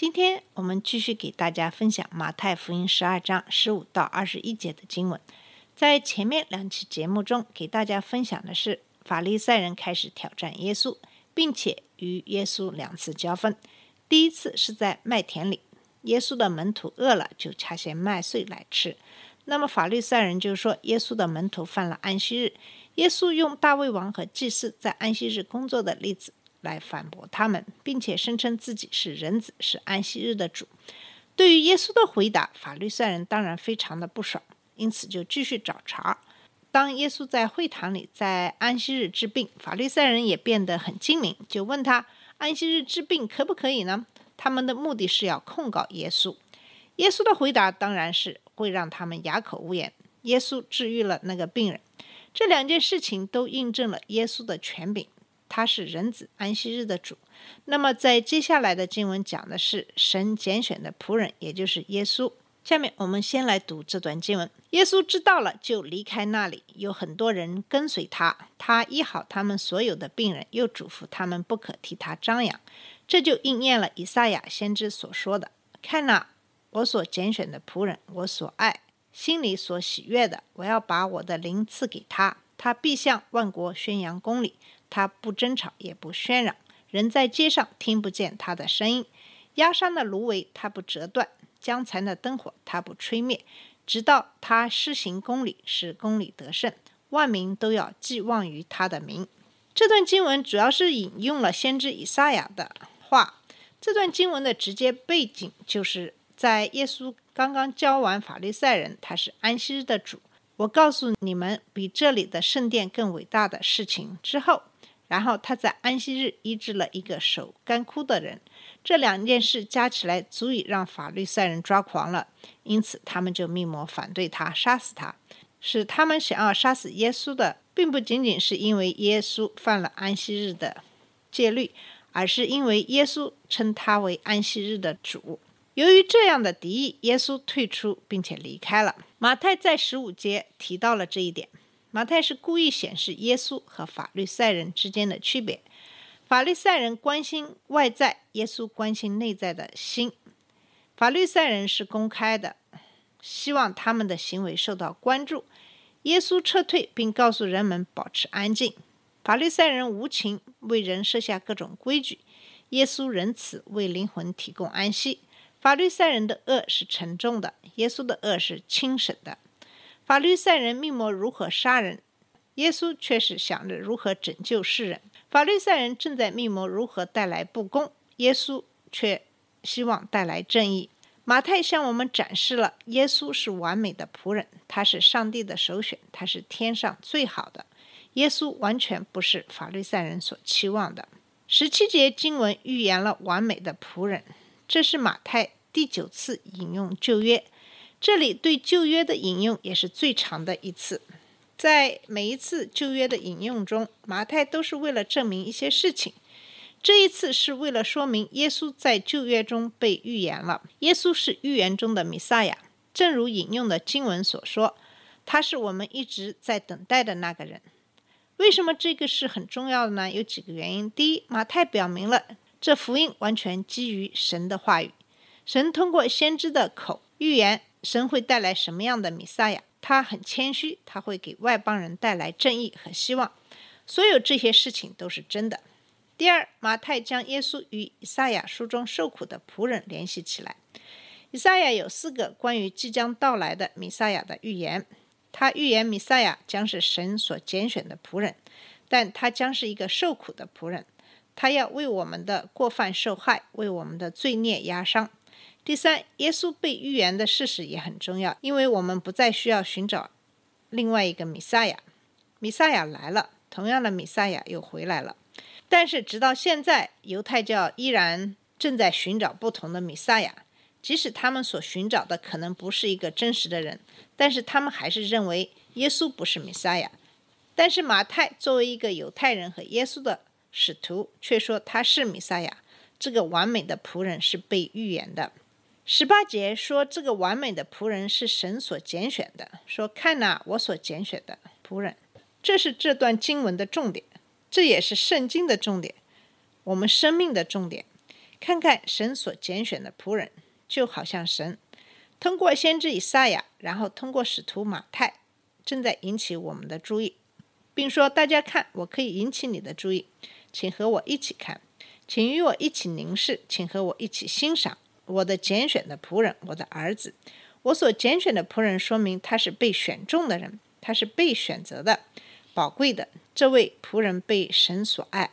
今天我们继续给大家分享马太福音十二章十五到二十一节的经文。在前面两期节目中，给大家分享的是法利赛人开始挑战耶稣，并且与耶稣两次交锋。第一次是在麦田里，耶稣的门徒饿了，就掐些麦穗来吃。那么法利赛人就说耶稣的门徒犯了安息日，耶稣用大卫王和祭司在安息日工作的例子来反驳他们，并且声称自己是人子，是安息日的主。对于耶稣的回答，法律赛人当然非常的不爽，因此就继续找茬。当耶稣在会堂里在安息日治病，法律赛人也变得很精明，就问他安息日治病可不可以呢？他们的目的是要控告耶稣。耶稣的回答当然是会让他们哑口无言。耶稣治愈了那个病人，这两件事情都印证了耶稣的权柄，他是人子安息日的主。那么在接下来的经文讲的是神拣选的仆人，也就是耶稣。下面我们先来读这段经文。耶稣知道了，就离开那里，有很多人跟随他。他医好他们所有的病人，又嘱咐他们不可替他张扬。这就应验了以赛亚先知所说的：“看哪，我所拣选的仆人，我所爱，心里所喜悦的，我要把我的灵赐给他。他必向万国宣扬公理，他不争吵，也不喧嚷。人在街上听不见他的声音。压伤的芦苇他不折断，将残的灯火他不吹灭，直到他施行公理，使公理得胜，万民都要寄望于他的名。”这段经文主要是引用了先知以赛亚的话。这段经文的直接背景就是在耶稣刚刚教完法利赛人他是安息日的主，我告诉你们比这里的圣殿更伟大的事情之后，然后他在安息日医治了一个手干枯的人，这两件事加起来足以让法利赛人抓狂了，因此他们就密谋反对他，杀死他。使他们想要杀死耶稣的，并不仅仅是因为耶稣犯了安息日的戒律，而是因为耶稣称他为安息日的主。由于这样的敌意，耶稣退出并且离开了。马太在十五节提到了这一点。马太是故意显示耶稣和法律赛人之间的区别。法律赛人关心外在，耶稣关心内在的心。法律赛人是公开的，希望他们的行为受到关注。耶稣撤退，并告诉人们保持安静。法律赛人无情，为人设下各种规矩；耶稣仁慈，为灵魂提供安息。法律赛人的恶是沉重的，耶稣的恶是轻省的。法律赛人密谋如何杀人，耶稣却是想着如何拯救世人。法律赛人正在密谋如何带来不公，耶稣却希望带来正义。马太向我们展示了耶稣是完美的仆人，他是上帝的首选，他是天上最好的。耶稣完全不是法律赛人所期望的。十七节经文预言了完美的仆人，这是马太第九次引用旧约，这里对旧约的引用也是最长的一次。在每一次旧约的引用中，马太都是为了证明一些事情。这一次是为了说明耶稣在旧约中被预言了。耶稣是预言中的弥赛亚，正如引用的经文所说，他是我们一直在等待的那个人。为什么这个是很重要的呢？有几个原因。第一，马太表明了这福音完全基于神的话语，神通过先知的口预言神会带来什么样的弥赛亚。他很谦虚，他会给外邦人带来正义和希望。所有这些事情都是真的。第二，马太将耶稣与以赛亚书中受苦的仆人联系起来。以赛亚有四个关于即将到来的弥赛亚的预言。他预言弥赛亚将是神所拣选的仆人，但他将是一个受苦的仆人。他要为我们的过犯受害，为我们的罪孽压伤。第三，耶稣被预言的事实也很重要，因为我们不再需要寻找另外一个弥赛亚。弥赛亚来了，同样的弥赛亚又回来了。但是直到现在，犹太教依然正在寻找不同的弥赛亚。即使他们所寻找的可能不是一个真实的人，但是他们还是认为耶稣不是弥赛亚。但是马太作为一个犹太人和耶稣的使徒，却说他是弥赛亚。这个完美的仆人是被预言的。十八节说，这个完美的仆人是神所拣选的。说：“看哪，我所拣选的仆人。”这是这段经文的重点，这也是圣经的重点，我们生命的重点。看看神所拣选的仆人，就好像神通过先知以赛亚，然后通过使徒马太，正在引起我们的注意，并说：“大家看，我可以引起你的注意，请和我一起看。”请与我一起凝视，请和我一起欣赏我的拣选的仆人，我的儿子。我所拣选的仆人，说明他是被选中的人，他是被选择的、宝贵的。这位仆人被神所爱，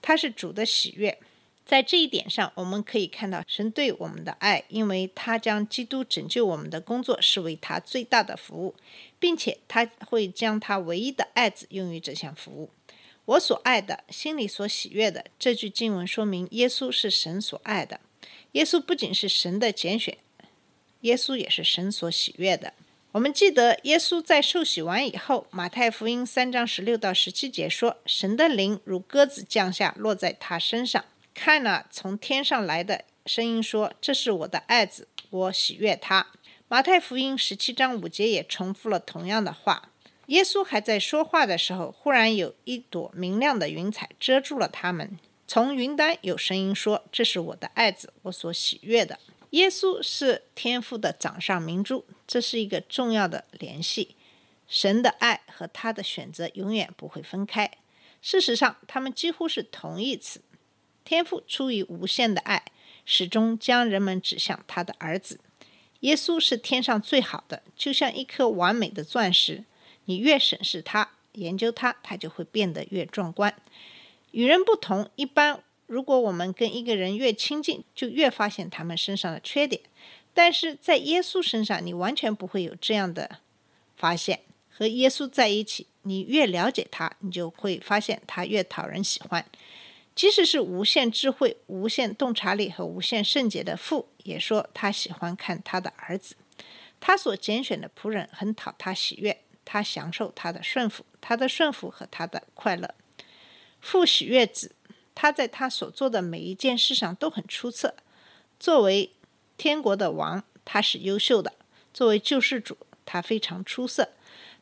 他是主的喜悦。在这一点上，我们可以看到神对我们的爱，因为他将基督拯救我们的工作视为他最大的服务，并且他会将他唯一的爱子用于这项服务。我所爱的，心里所喜悦的。这句经文说明，耶稣是神所爱的。耶稣不仅是神的拣选，耶稣也是神所喜悦的。我们记得，耶稣在受洗完以后，马太福音三章十六到十七节说：“神的灵如鸽子降下，落在他身上。看了从天上来的声音说：‘这是我的爱子，我喜悦他。’”马太福音十七章五节也重复了同样的话。耶稣还在说话的时候，忽然有一朵明亮的云彩遮住了他们。从云端有声音说：“这是我的爱子，我所喜悦的。”耶稣是天父的掌上明珠，这是一个重要的联系。神的爱和他的选择永远不会分开。事实上，他们几乎是同义词。天父出于无限的爱，始终将人们指向他的儿子。耶稣是天上最好的，就像一颗完美的钻石。你越审视它、研究它，它就会变得越壮观。与人不同，一般如果我们跟一个人越亲近，就越发现他们身上的缺点。但是在耶稣身上，你完全不会有这样的发现。和耶稣在一起，你越了解他，你就会发现他越讨人喜欢。即使是无限智慧、无限洞察力和无限圣洁的父，也说他喜欢看他的儿子。他所拣选的仆人很讨他喜悦。他享受他的顺服，他的顺服和他的快乐。父喜悦子，他在他所做的每一件事上都很出色。作为天国的王，他是优秀的；作为救世主，他非常出色。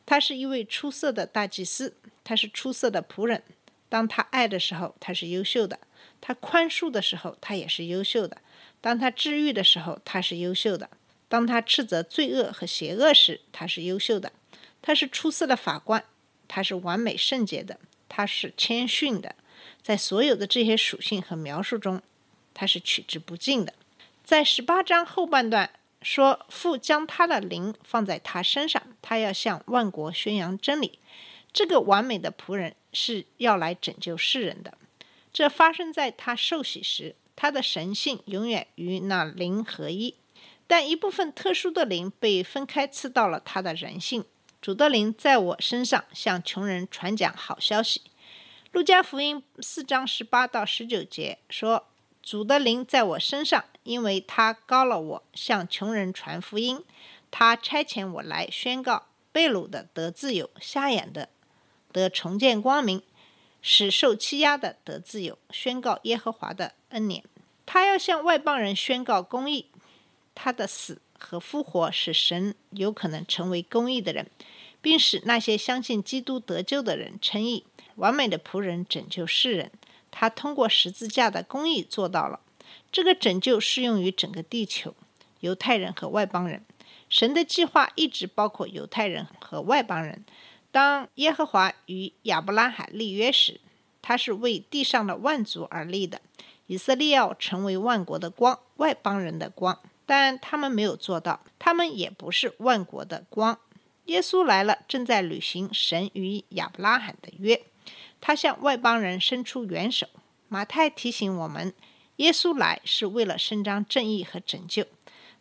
他是一位出色的大祭司，他是出色的仆人。当他爱的时候，他是优秀的；他宽恕的时候，他也是优秀的；当他治愈的时候，他是优秀的；当他斥责罪恶和邪恶时，他是优秀的。他是出色的法官，他是完美圣洁的，他是谦逊的，在所有的这些属性和描述中，他是取之不尽的。在十八章后半段说，父将他的灵放在他身上，他要向万国宣扬真理。这个完美的仆人是要来拯救世人的。这发生在他受洗时，他的神性永远与那灵合一，但一部分特殊的灵被分开赐到了他的人性。主的灵在我身上，向穷人传讲好消息。路加福音四章十八到十九节说：“主的灵在我身上，因为他高了我，向穷人传福音。他差遣我来宣告被掳的得自由，瞎眼的得重见光明，使受欺压的得自由，宣告耶和华的恩典。他要向外邦人宣告公义。他的死。”和复活使神有可能成为公义的人，并使那些相信基督得救的人称义。完美的仆人拯救世人，他通过十字架的公义做到了。这个拯救适用于整个地球，犹太人和外邦人。神的计划一直包括犹太人和外邦人。当耶和华与亚伯拉罕立约时，他是为地上的万族而立的。以色列要成为万国的光，外邦人的光。但他们没有做到，他们也不是万国的光。耶稣来了，正在履行神与亚伯拉罕的约，他向外邦人伸出援手。马太提醒我们，耶稣来是为了伸张正义和拯救，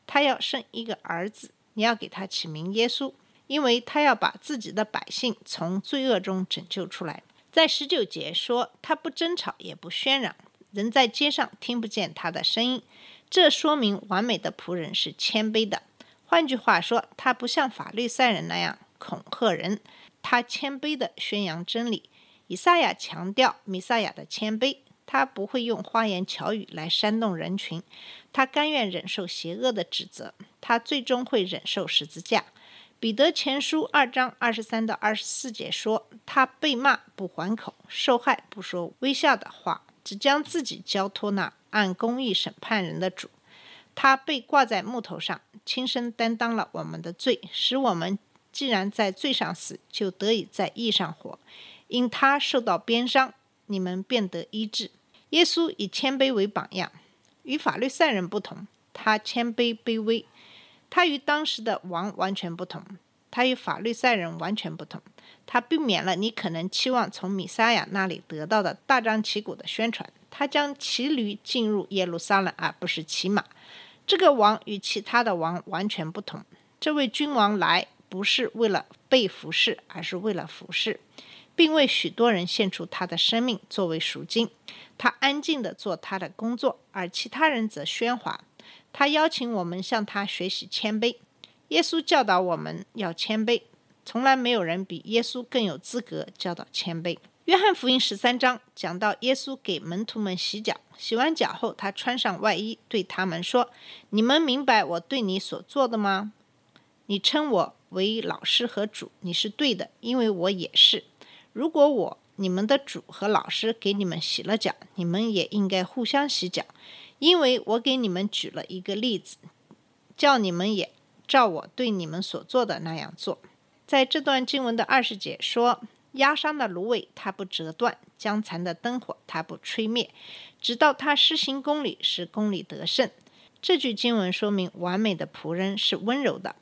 他要生一个儿子，你要给他起名耶稣，因为他要把自己的百姓从罪恶中拯救出来。在十九节说，他不争吵，也不喧嚷。人在街上听不见他的声音。这说明完美的仆人是谦卑的。换句话说，他不像法律赛人那样恐吓人，他谦卑地宣扬真理。以赛亚强调弥赛亚的谦卑，他不会用花言巧语来煽动人群，他甘愿忍受邪恶的指责，他最终会忍受十字架。彼得前书二章二十三到二十四节说：“他被骂不还口，受害不说微笑的话，只将自己交托那按公义审判人的主。他被挂在木头上，亲身担当了我们的罪，使我们既然在罪上死，就得以在义上活。因他受到鞭伤，你们便得医治。耶稣以谦卑为榜样，与法律赛人不同，他谦卑卑微。他与当时的王完全不同，他与法律赛人完全不同。他避免了你可能期望从米撒亚那里得到的大张旗鼓的宣传。他将骑驴进入耶路撒冷，而不是骑马。这个王与其他的王完全不同。这位君王来不是为了被服侍，而是为了服侍，并为许多人献出他的生命作为赎金。他安静地做他的工作，而其他人则喧哗。他邀请我们向他学习谦卑。耶稣教导我们要谦卑，从来没有人比耶稣更有资格教导谦卑。约翰福音十三章讲到耶稣给门徒们洗脚，洗完脚后，他穿上外衣，对他们说：“你们明白我对你所做的吗？你称我为老师和主，你是对的，因为我也是。如果我你们的主和老师给你们洗了脚，你们也应该互相洗脚。”因为我给你们举了一个例子，叫你们也照我对你们所做的那样做。在这段经文的二十节说：“压伤的芦苇它不折断，将残的灯火它不吹灭，直到他施行公理，使公理得胜。”这句经文说明完美的仆人是温柔的。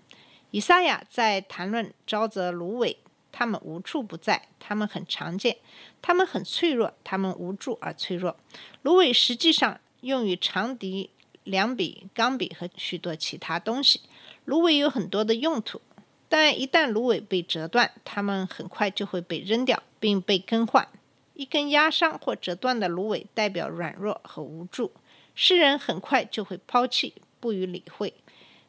以赛亚在谈论沼泽芦苇，他们无处不在，他们很常见，他们很脆弱，他们无助而脆弱。芦苇实际上。用于长笛、两笔、钢笔和许多其他东西。芦苇有很多的用途，但一旦芦苇被折断，它们很快就会被扔掉并被更换。一根压伤或折断的芦苇代表软弱和无助，诗人很快就会抛弃，不予理会。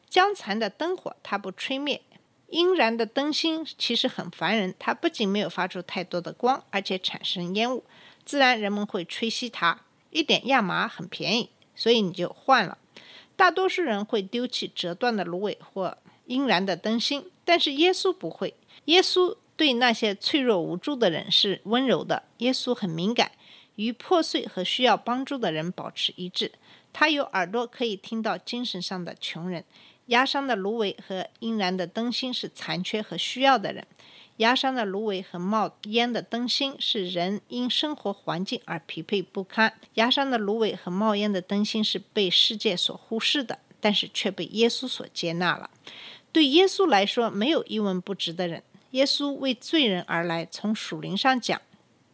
将残的灯火，它不吹灭；阴燃的灯芯其实很烦人，它不仅没有发出太多的光，而且产生烟雾，自然人们会吹熄它。一点亚麻很便宜，所以你就换了。大多数人会丢弃折断的芦苇或阴燃的灯芯，但是耶稣不会。耶稣对那些脆弱无助的人是温柔的。耶稣很敏感，与破碎和需要帮助的人保持一致。他有耳朵可以听到精神上的穷人。压伤的芦苇和阴燃的灯芯是残缺和需要的人。压伤的芦苇和冒烟的灯芯是人因生活环境而疲惫不堪。压伤的芦苇和冒烟的灯芯是被世界所忽视的，但是却被耶稣所接纳了。对耶稣来说，没有一文不值的人。耶稣为罪人而来，从属灵上讲，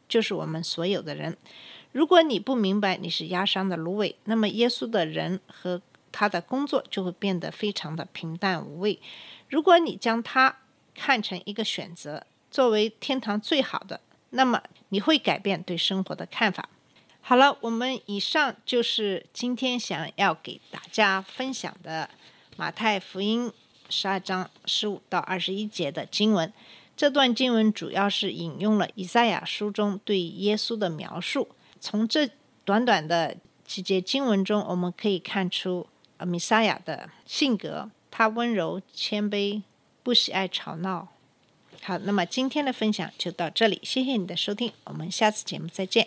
就是我们所有的人。如果你不明白你是压伤的芦苇，那么耶稣的人和他的工作就会变得非常的平淡无味。如果你将他看成一个选择，作为天堂最好的，那么你会改变对生活的看法。好了，我们以上就是今天想要给大家分享的马太福音十二章十五到二十一节的经文。这段经文主要是引用了以赛亚书中对耶稣的描述。从这短短的几节经文中，我们可以看出呃弥赛亚的性格，他温柔谦卑。不喜爱吵闹。好，那么今天的分享就到这里，谢谢你的收听，我们下次节目再见。